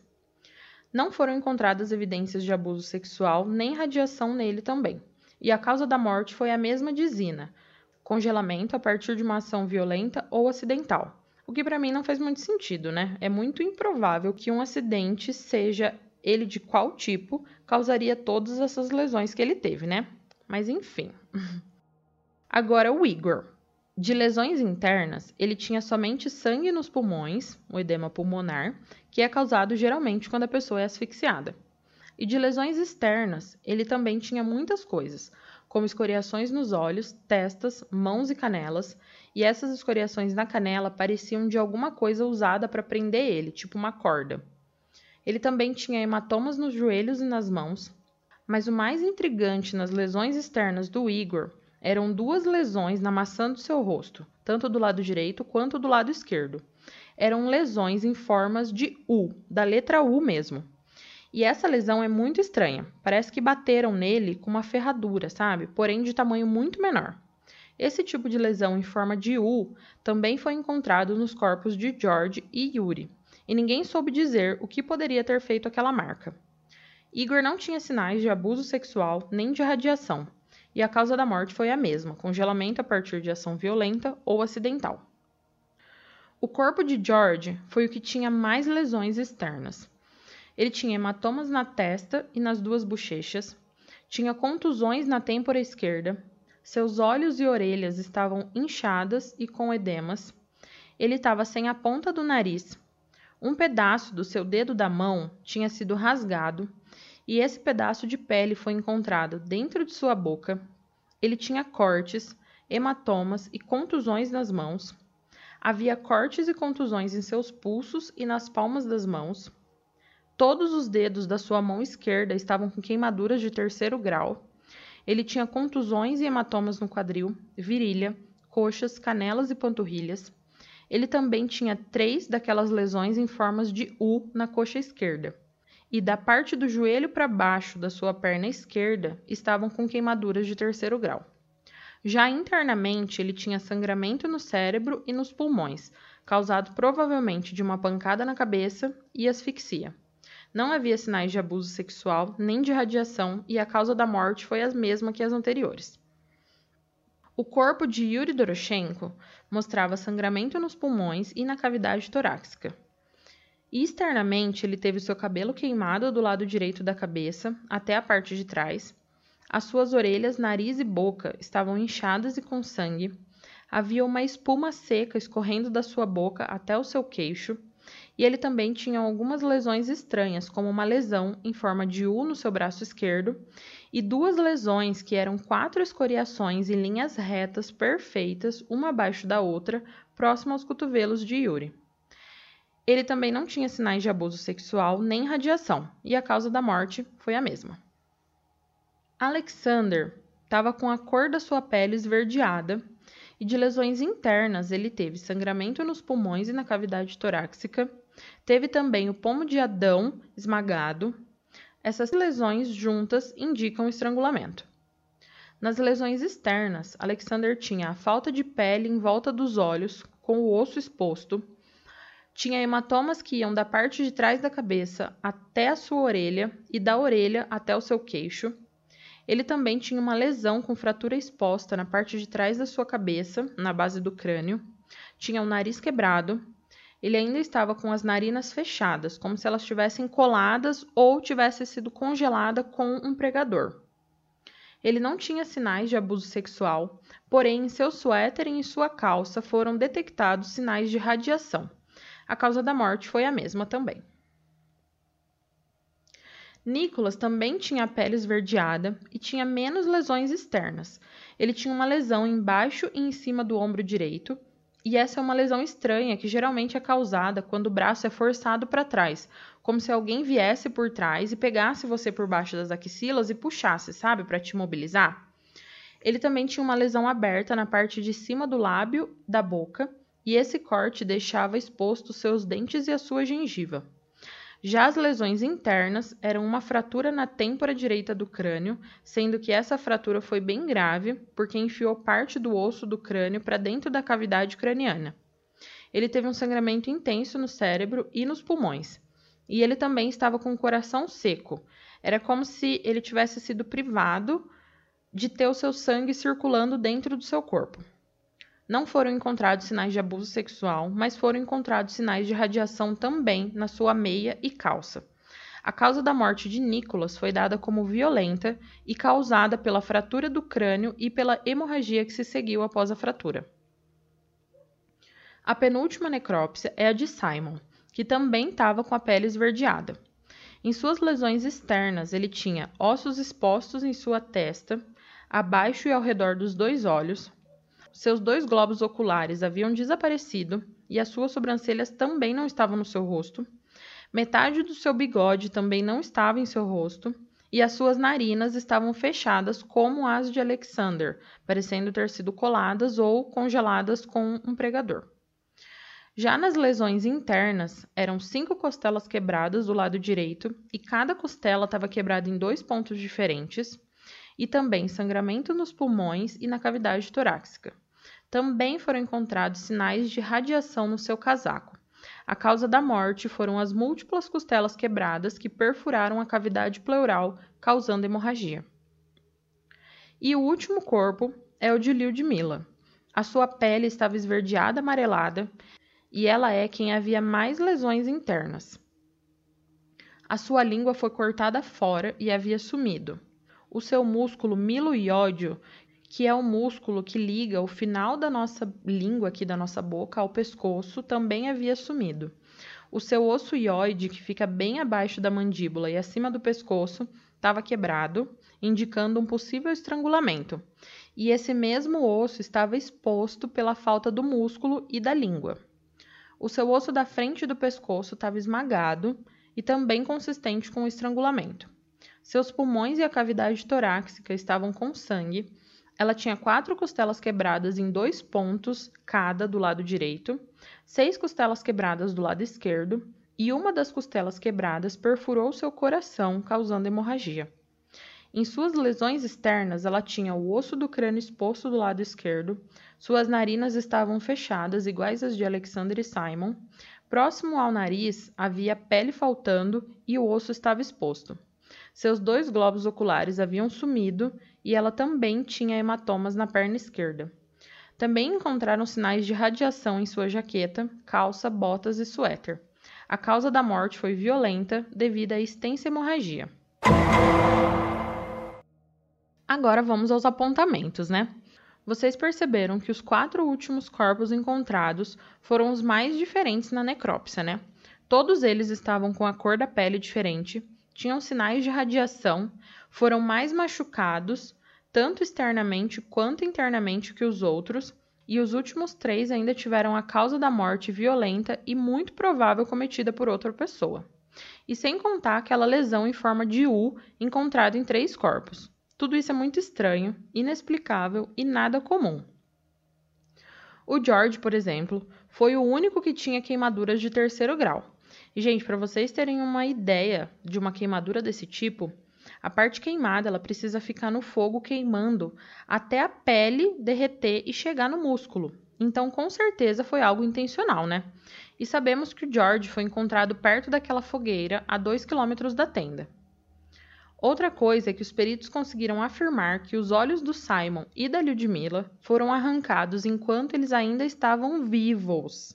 Não foram encontradas evidências de abuso sexual nem radiação nele também. E a causa da morte foi a mesma de Zina, congelamento a partir de uma ação violenta ou acidental. O que para mim não faz muito sentido, né? É muito improvável que um acidente, seja ele de qual tipo, causaria todas essas lesões que ele teve, né? Mas enfim. Agora o Igor. De lesões internas, ele tinha somente sangue nos pulmões, o edema pulmonar, que é causado geralmente quando a pessoa é asfixiada. E de lesões externas, ele também tinha muitas coisas, como escoriações nos olhos, testas, mãos e canelas, e essas escoriações na canela pareciam de alguma coisa usada para prender ele, tipo uma corda. Ele também tinha hematomas nos joelhos e nas mãos, mas o mais intrigante nas lesões externas do Igor eram duas lesões na maçã do seu rosto, tanto do lado direito quanto do lado esquerdo. Eram lesões em formas de U, da letra U mesmo. E essa lesão é muito estranha. Parece que bateram nele com uma ferradura, sabe? Porém de tamanho muito menor. Esse tipo de lesão em forma de U também foi encontrado nos corpos de George e Yuri, e ninguém soube dizer o que poderia ter feito aquela marca. Igor não tinha sinais de abuso sexual nem de radiação, e a causa da morte foi a mesma: congelamento a partir de ação violenta ou acidental. O corpo de George foi o que tinha mais lesões externas. Ele tinha hematomas na testa e nas duas bochechas, tinha contusões na têmpora esquerda, seus olhos e orelhas estavam inchadas e com edemas. Ele estava sem a ponta do nariz. Um pedaço do seu dedo da mão tinha sido rasgado e esse pedaço de pele foi encontrado dentro de sua boca. Ele tinha cortes, hematomas e contusões nas mãos. Havia cortes e contusões em seus pulsos e nas palmas das mãos. Todos os dedos da sua mão esquerda estavam com queimaduras de terceiro grau. Ele tinha contusões e hematomas no quadril, virilha, coxas, canelas e panturrilhas. Ele também tinha três daquelas lesões em formas de U na coxa esquerda e da parte do joelho para baixo da sua perna esquerda estavam com queimaduras de terceiro grau. Já internamente, ele tinha sangramento no cérebro e nos pulmões, causado provavelmente de uma pancada na cabeça e asfixia. Não havia sinais de abuso sexual nem de radiação e a causa da morte foi a mesma que as anteriores. O corpo de Yuri Doroshenko mostrava sangramento nos pulmões e na cavidade torácica. Externamente, ele teve seu cabelo queimado do lado direito da cabeça até a parte de trás. As suas orelhas, nariz e boca estavam inchadas e com sangue. Havia uma espuma seca escorrendo da sua boca até o seu queixo. E ele também tinha algumas lesões estranhas, como uma lesão em forma de U no seu braço esquerdo e duas lesões que eram quatro escoriações em linhas retas perfeitas, uma abaixo da outra, próximo aos cotovelos de Yuri. Ele também não tinha sinais de abuso sexual nem radiação, e a causa da morte foi a mesma. Alexander estava com a cor da sua pele esverdeada e de lesões internas ele teve sangramento nos pulmões e na cavidade torácica, teve também o pomo de Adão esmagado. Essas lesões juntas indicam estrangulamento. Nas lesões externas, Alexander tinha a falta de pele em volta dos olhos, com o osso exposto, tinha hematomas que iam da parte de trás da cabeça até a sua orelha e da orelha até o seu queixo. Ele também tinha uma lesão com fratura exposta na parte de trás da sua cabeça, na base do crânio. Tinha o nariz quebrado. Ele ainda estava com as narinas fechadas, como se elas estivessem coladas ou tivesse sido congelada com um pregador. Ele não tinha sinais de abuso sexual, porém em seu suéter e em sua calça foram detectados sinais de radiação. A causa da morte foi a mesma também. Nicholas também tinha a pele esverdeada e tinha menos lesões externas. Ele tinha uma lesão embaixo e em cima do ombro direito, e essa é uma lesão estranha que geralmente é causada quando o braço é forçado para trás, como se alguém viesse por trás e pegasse você por baixo das axilas e puxasse, sabe, para te mobilizar. Ele também tinha uma lesão aberta na parte de cima do lábio da boca e esse corte deixava expostos seus dentes e a sua gengiva. Já as lesões internas eram uma fratura na têmpora direita do crânio, sendo que essa fratura foi bem grave, porque enfiou parte do osso do crânio para dentro da cavidade craniana. Ele teve um sangramento intenso no cérebro e nos pulmões, e ele também estava com o coração seco. Era como se ele tivesse sido privado de ter o seu sangue circulando dentro do seu corpo. Não foram encontrados sinais de abuso sexual, mas foram encontrados sinais de radiação também na sua meia e calça. A causa da morte de Nicholas foi dada como violenta e causada pela fratura do crânio e pela hemorragia que se seguiu após a fratura. A penúltima necrópsia é a de Simon, que também estava com a pele esverdeada. Em suas lesões externas, ele tinha ossos expostos em sua testa, abaixo e ao redor dos dois olhos, seus dois globos oculares haviam desaparecido e as suas sobrancelhas também não estavam no seu rosto. Metade do seu bigode também não estava em seu rosto e as suas narinas estavam fechadas como as de Alexander, parecendo ter sido coladas ou congeladas com um pregador. Já nas lesões internas, eram cinco costelas quebradas do lado direito e cada costela estava quebrada em dois pontos diferentes e também sangramento nos pulmões e na cavidade torácica. Também foram encontrados sinais de radiação no seu casaco. A causa da morte foram as múltiplas costelas quebradas que perfuraram a cavidade pleural, causando hemorragia. E o último corpo é o de Lyudmila. A sua pele estava esverdeada amarelada e ela é quem havia mais lesões internas. A sua língua foi cortada fora e havia sumido o seu músculo miloiódio, que é o músculo que liga o final da nossa língua aqui da nossa boca ao pescoço, também havia sumido. O seu osso ióide, que fica bem abaixo da mandíbula e acima do pescoço, estava quebrado, indicando um possível estrangulamento. E esse mesmo osso estava exposto pela falta do músculo e da língua. O seu osso da frente do pescoço estava esmagado e também consistente com o estrangulamento. Seus pulmões e a cavidade torácica estavam com sangue. Ela tinha quatro costelas quebradas em dois pontos cada do lado direito, seis costelas quebradas do lado esquerdo, e uma das costelas quebradas perfurou seu coração, causando hemorragia. Em suas lesões externas, ela tinha o osso do crânio exposto do lado esquerdo, suas narinas estavam fechadas, iguais às de Alexander e Simon. Próximo ao nariz havia pele faltando e o osso estava exposto. Seus dois globos oculares haviam sumido e ela também tinha hematomas na perna esquerda. Também encontraram sinais de radiação em sua jaqueta, calça, botas e suéter. A causa da morte foi violenta devido à extensa hemorragia. Agora vamos aos apontamentos, né? Vocês perceberam que os quatro últimos corpos encontrados foram os mais diferentes na necrópsia, né? Todos eles estavam com a cor da pele diferente, tinham sinais de radiação, foram mais machucados, tanto externamente quanto internamente que os outros, e os últimos três ainda tiveram a causa da morte violenta e muito provável cometida por outra pessoa. E sem contar aquela lesão em forma de U encontrada em três corpos. Tudo isso é muito estranho, inexplicável e nada comum. O George, por exemplo, foi o único que tinha queimaduras de terceiro grau. E, gente, para vocês terem uma ideia de uma queimadura desse tipo, a parte queimada ela precisa ficar no fogo queimando até a pele derreter e chegar no músculo. Então, com certeza foi algo intencional, né? E sabemos que o George foi encontrado perto daquela fogueira, a 2 quilômetros da tenda. Outra coisa é que os peritos conseguiram afirmar que os olhos do Simon e da Ludmilla foram arrancados enquanto eles ainda estavam vivos.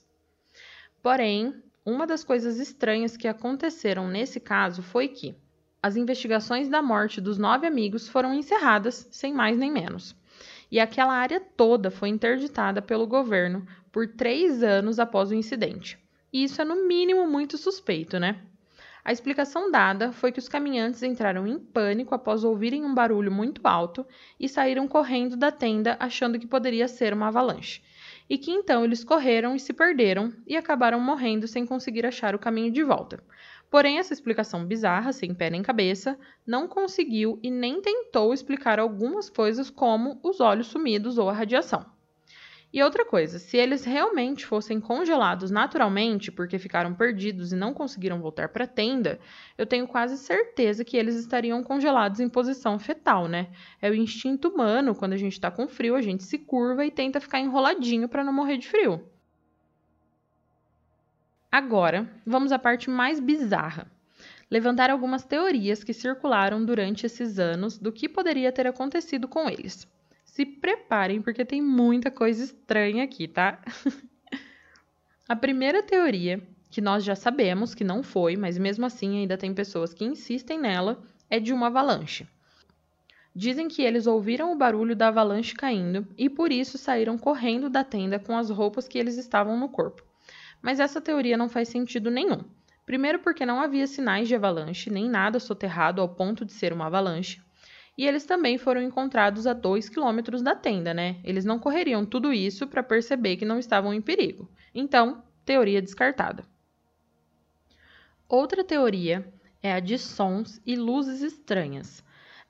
Porém, uma das coisas estranhas que aconteceram nesse caso foi que as investigações da morte dos nove amigos foram encerradas, sem mais nem menos. E aquela área toda foi interditada pelo governo por três anos após o incidente. E isso é, no mínimo, muito suspeito, né? A explicação dada foi que os caminhantes entraram em pânico após ouvirem um barulho muito alto e saíram correndo da tenda achando que poderia ser uma avalanche e que então eles correram e se perderam e acabaram morrendo sem conseguir achar o caminho de volta. Porém, essa explicação bizarra, sem pé nem cabeça, não conseguiu e nem tentou explicar algumas coisas como os olhos sumidos ou a radiação. E outra coisa, se eles realmente fossem congelados naturalmente porque ficaram perdidos e não conseguiram voltar para a tenda, eu tenho quase certeza que eles estariam congelados em posição fetal, né? É o instinto humano, quando a gente está com frio, a gente se curva e tenta ficar enroladinho para não morrer de frio. Agora, vamos à parte mais bizarra. Levantar algumas teorias que circularam durante esses anos do que poderia ter acontecido com eles se preparem porque tem muita coisa estranha aqui, tá? a primeira teoria, que nós já sabemos que não foi, mas mesmo assim ainda tem pessoas que insistem nela, é de uma avalanche. Dizem que eles ouviram o barulho da avalanche caindo e por isso saíram correndo da tenda com as roupas que eles estavam no corpo. Mas essa teoria não faz sentido nenhum. Primeiro, porque não havia sinais de avalanche, nem nada soterrado ao ponto de ser uma avalanche. E eles também foram encontrados a 2 quilômetros da tenda, né? Eles não correriam tudo isso para perceber que não estavam em perigo. Então, teoria descartada. Outra teoria é a de sons e luzes estranhas.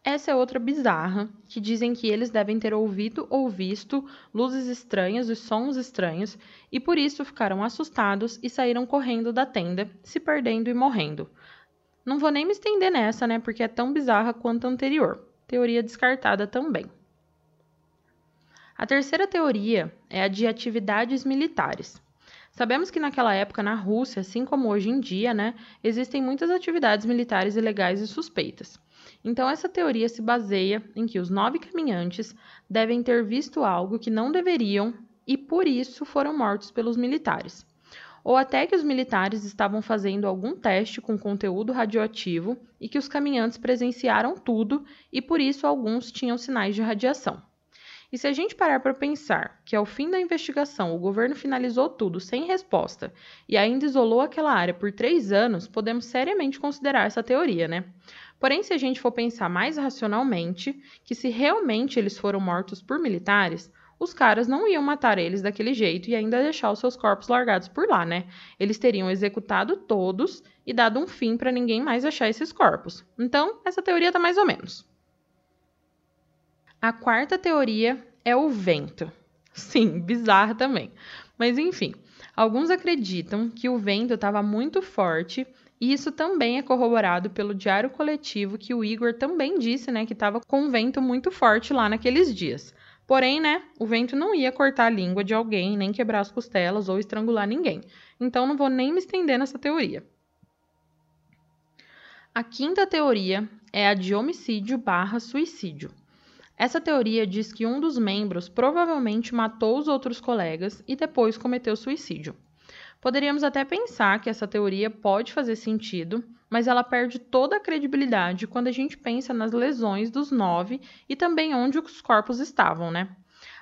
Essa é outra bizarra, que dizem que eles devem ter ouvido ou visto luzes estranhas e sons estranhos, e por isso ficaram assustados e saíram correndo da tenda, se perdendo e morrendo. Não vou nem me estender nessa, né, porque é tão bizarra quanto a anterior teoria descartada também. A terceira teoria é a de atividades militares. Sabemos que naquela época na Rússia, assim como hoje em dia, né, existem muitas atividades militares ilegais e suspeitas. Então, essa teoria se baseia em que os nove caminhantes devem ter visto algo que não deveriam e por isso foram mortos pelos militares ou até que os militares estavam fazendo algum teste com conteúdo radioativo e que os caminhantes presenciaram tudo e por isso alguns tinham sinais de radiação. E se a gente parar para pensar que ao fim da investigação o governo finalizou tudo sem resposta e ainda isolou aquela área por três anos, podemos seriamente considerar essa teoria, né? Porém, se a gente for pensar mais racionalmente, que se realmente eles foram mortos por militares, os caras não iam matar eles daquele jeito e ainda deixar os seus corpos largados por lá, né? Eles teriam executado todos e dado um fim para ninguém mais achar esses corpos. Então, essa teoria tá mais ou menos. A quarta teoria é o vento. Sim, bizarra também. Mas enfim, alguns acreditam que o vento estava muito forte e isso também é corroborado pelo diário coletivo que o Igor também disse, né, que estava com um vento muito forte lá naqueles dias. Porém, né, o vento não ia cortar a língua de alguém, nem quebrar as costelas ou estrangular ninguém. Então não vou nem me estender nessa teoria. A quinta teoria é a de homicídio barra suicídio. Essa teoria diz que um dos membros provavelmente matou os outros colegas e depois cometeu suicídio. Poderíamos até pensar que essa teoria pode fazer sentido, mas ela perde toda a credibilidade quando a gente pensa nas lesões dos nove e também onde os corpos estavam, né?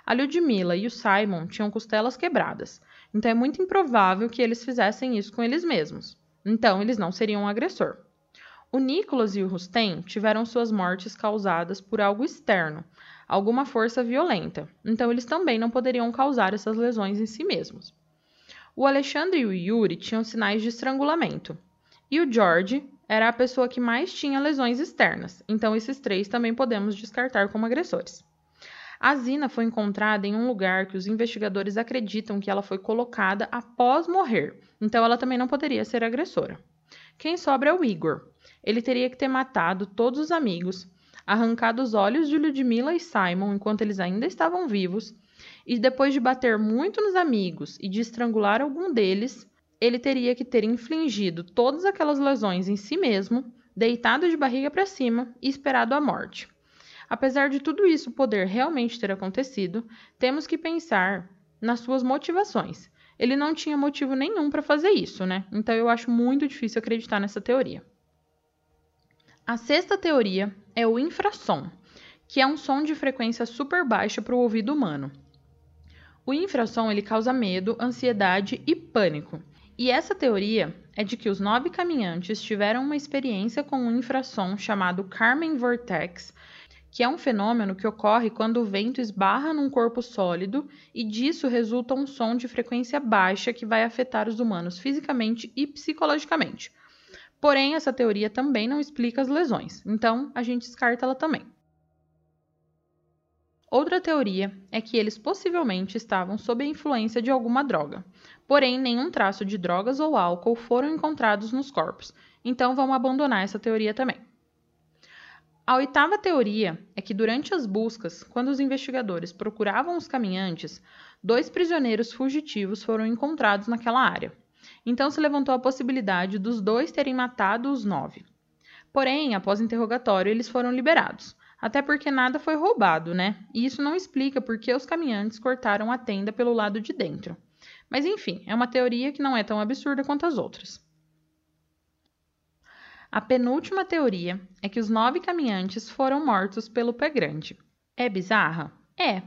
A Ludmilla e o Simon tinham costelas quebradas, então é muito improvável que eles fizessem isso com eles mesmos. Então, eles não seriam um agressor. O Nicholas e o Rustem tiveram suas mortes causadas por algo externo, alguma força violenta, então eles também não poderiam causar essas lesões em si mesmos. O Alexandre e o Yuri tinham sinais de estrangulamento, e o George era a pessoa que mais tinha lesões externas, então esses três também podemos descartar como agressores. A Zina foi encontrada em um lugar que os investigadores acreditam que ela foi colocada após morrer, então ela também não poderia ser agressora. Quem sobra é o Igor. Ele teria que ter matado todos os amigos, arrancado os olhos de Ludmilla e Simon enquanto eles ainda estavam vivos, e depois de bater muito nos amigos e de estrangular algum deles, ele teria que ter infligido todas aquelas lesões em si mesmo, deitado de barriga para cima e esperado a morte. Apesar de tudo isso poder realmente ter acontecido, temos que pensar nas suas motivações. Ele não tinha motivo nenhum para fazer isso, né? Então eu acho muito difícil acreditar nessa teoria. A sexta teoria é o infrassom, que é um som de frequência super baixa para o ouvido humano. O infrassom ele causa medo, ansiedade e pânico. E essa teoria é de que os nove caminhantes tiveram uma experiência com um infrassom chamado Carmen Vortex, que é um fenômeno que ocorre quando o vento esbarra num corpo sólido e disso resulta um som de frequência baixa que vai afetar os humanos fisicamente e psicologicamente. Porém, essa teoria também não explica as lesões, então a gente descarta ela também. Outra teoria é que eles possivelmente estavam sob a influência de alguma droga, porém nenhum traço de drogas ou álcool foram encontrados nos corpos, então vamos abandonar essa teoria também. A oitava teoria é que durante as buscas, quando os investigadores procuravam os caminhantes, dois prisioneiros fugitivos foram encontrados naquela área. Então se levantou a possibilidade dos dois terem matado os nove. Porém, após interrogatório, eles foram liberados. Até porque nada foi roubado, né? E isso não explica por que os caminhantes cortaram a tenda pelo lado de dentro. Mas enfim, é uma teoria que não é tão absurda quanto as outras. A penúltima teoria é que os nove caminhantes foram mortos pelo pé grande. É bizarra? É,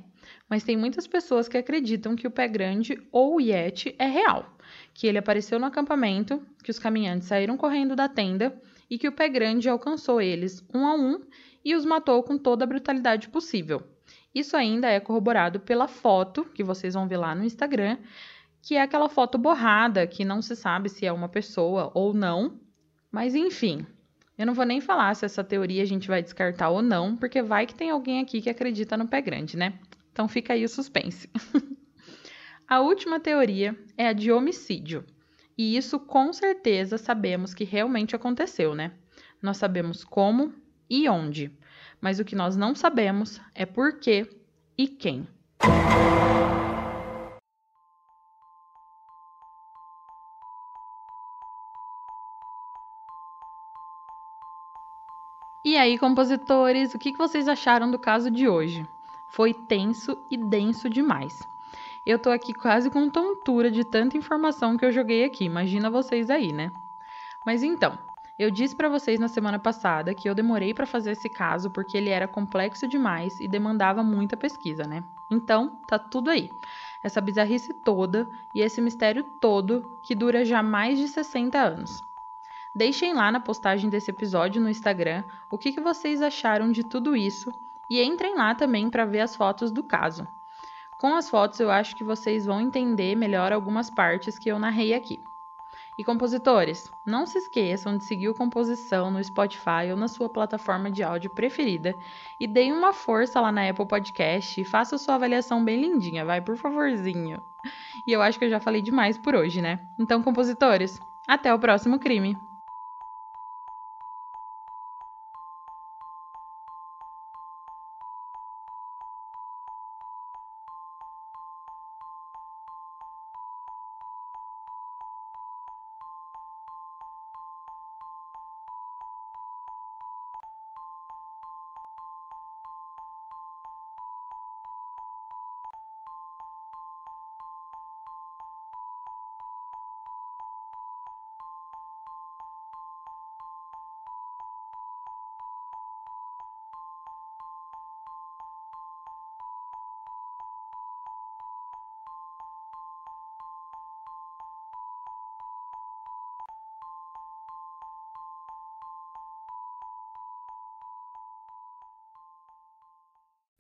mas tem muitas pessoas que acreditam que o pé grande ou o Yeti é real, que ele apareceu no acampamento, que os caminhantes saíram correndo da tenda e que o pé grande alcançou eles um a um e os matou com toda a brutalidade possível. Isso ainda é corroborado pela foto que vocês vão ver lá no Instagram, que é aquela foto borrada, que não se sabe se é uma pessoa ou não. Mas enfim, eu não vou nem falar se essa teoria a gente vai descartar ou não, porque vai que tem alguém aqui que acredita no pé grande, né? Então fica aí o suspense. a última teoria é a de homicídio. E isso com certeza sabemos que realmente aconteceu, né? Nós sabemos como, e onde, mas o que nós não sabemos é por quê e quem. E aí, compositores, o que vocês acharam do caso de hoje? Foi tenso e denso demais. Eu tô aqui quase com tontura de tanta informação que eu joguei aqui, imagina vocês aí, né? Mas então, eu disse para vocês na semana passada que eu demorei para fazer esse caso porque ele era complexo demais e demandava muita pesquisa, né? Então, tá tudo aí. Essa bizarrice toda e esse mistério todo que dura já mais de 60 anos. Deixem lá na postagem desse episódio no Instagram o que, que vocês acharam de tudo isso e entrem lá também para ver as fotos do caso. Com as fotos eu acho que vocês vão entender melhor algumas partes que eu narrei aqui. E compositores, não se esqueçam de seguir o Composição no Spotify ou na sua plataforma de áudio preferida e deem uma força lá na Apple Podcast e faça sua avaliação bem lindinha, vai, por favorzinho. E eu acho que eu já falei demais por hoje, né? Então, compositores, até o próximo crime!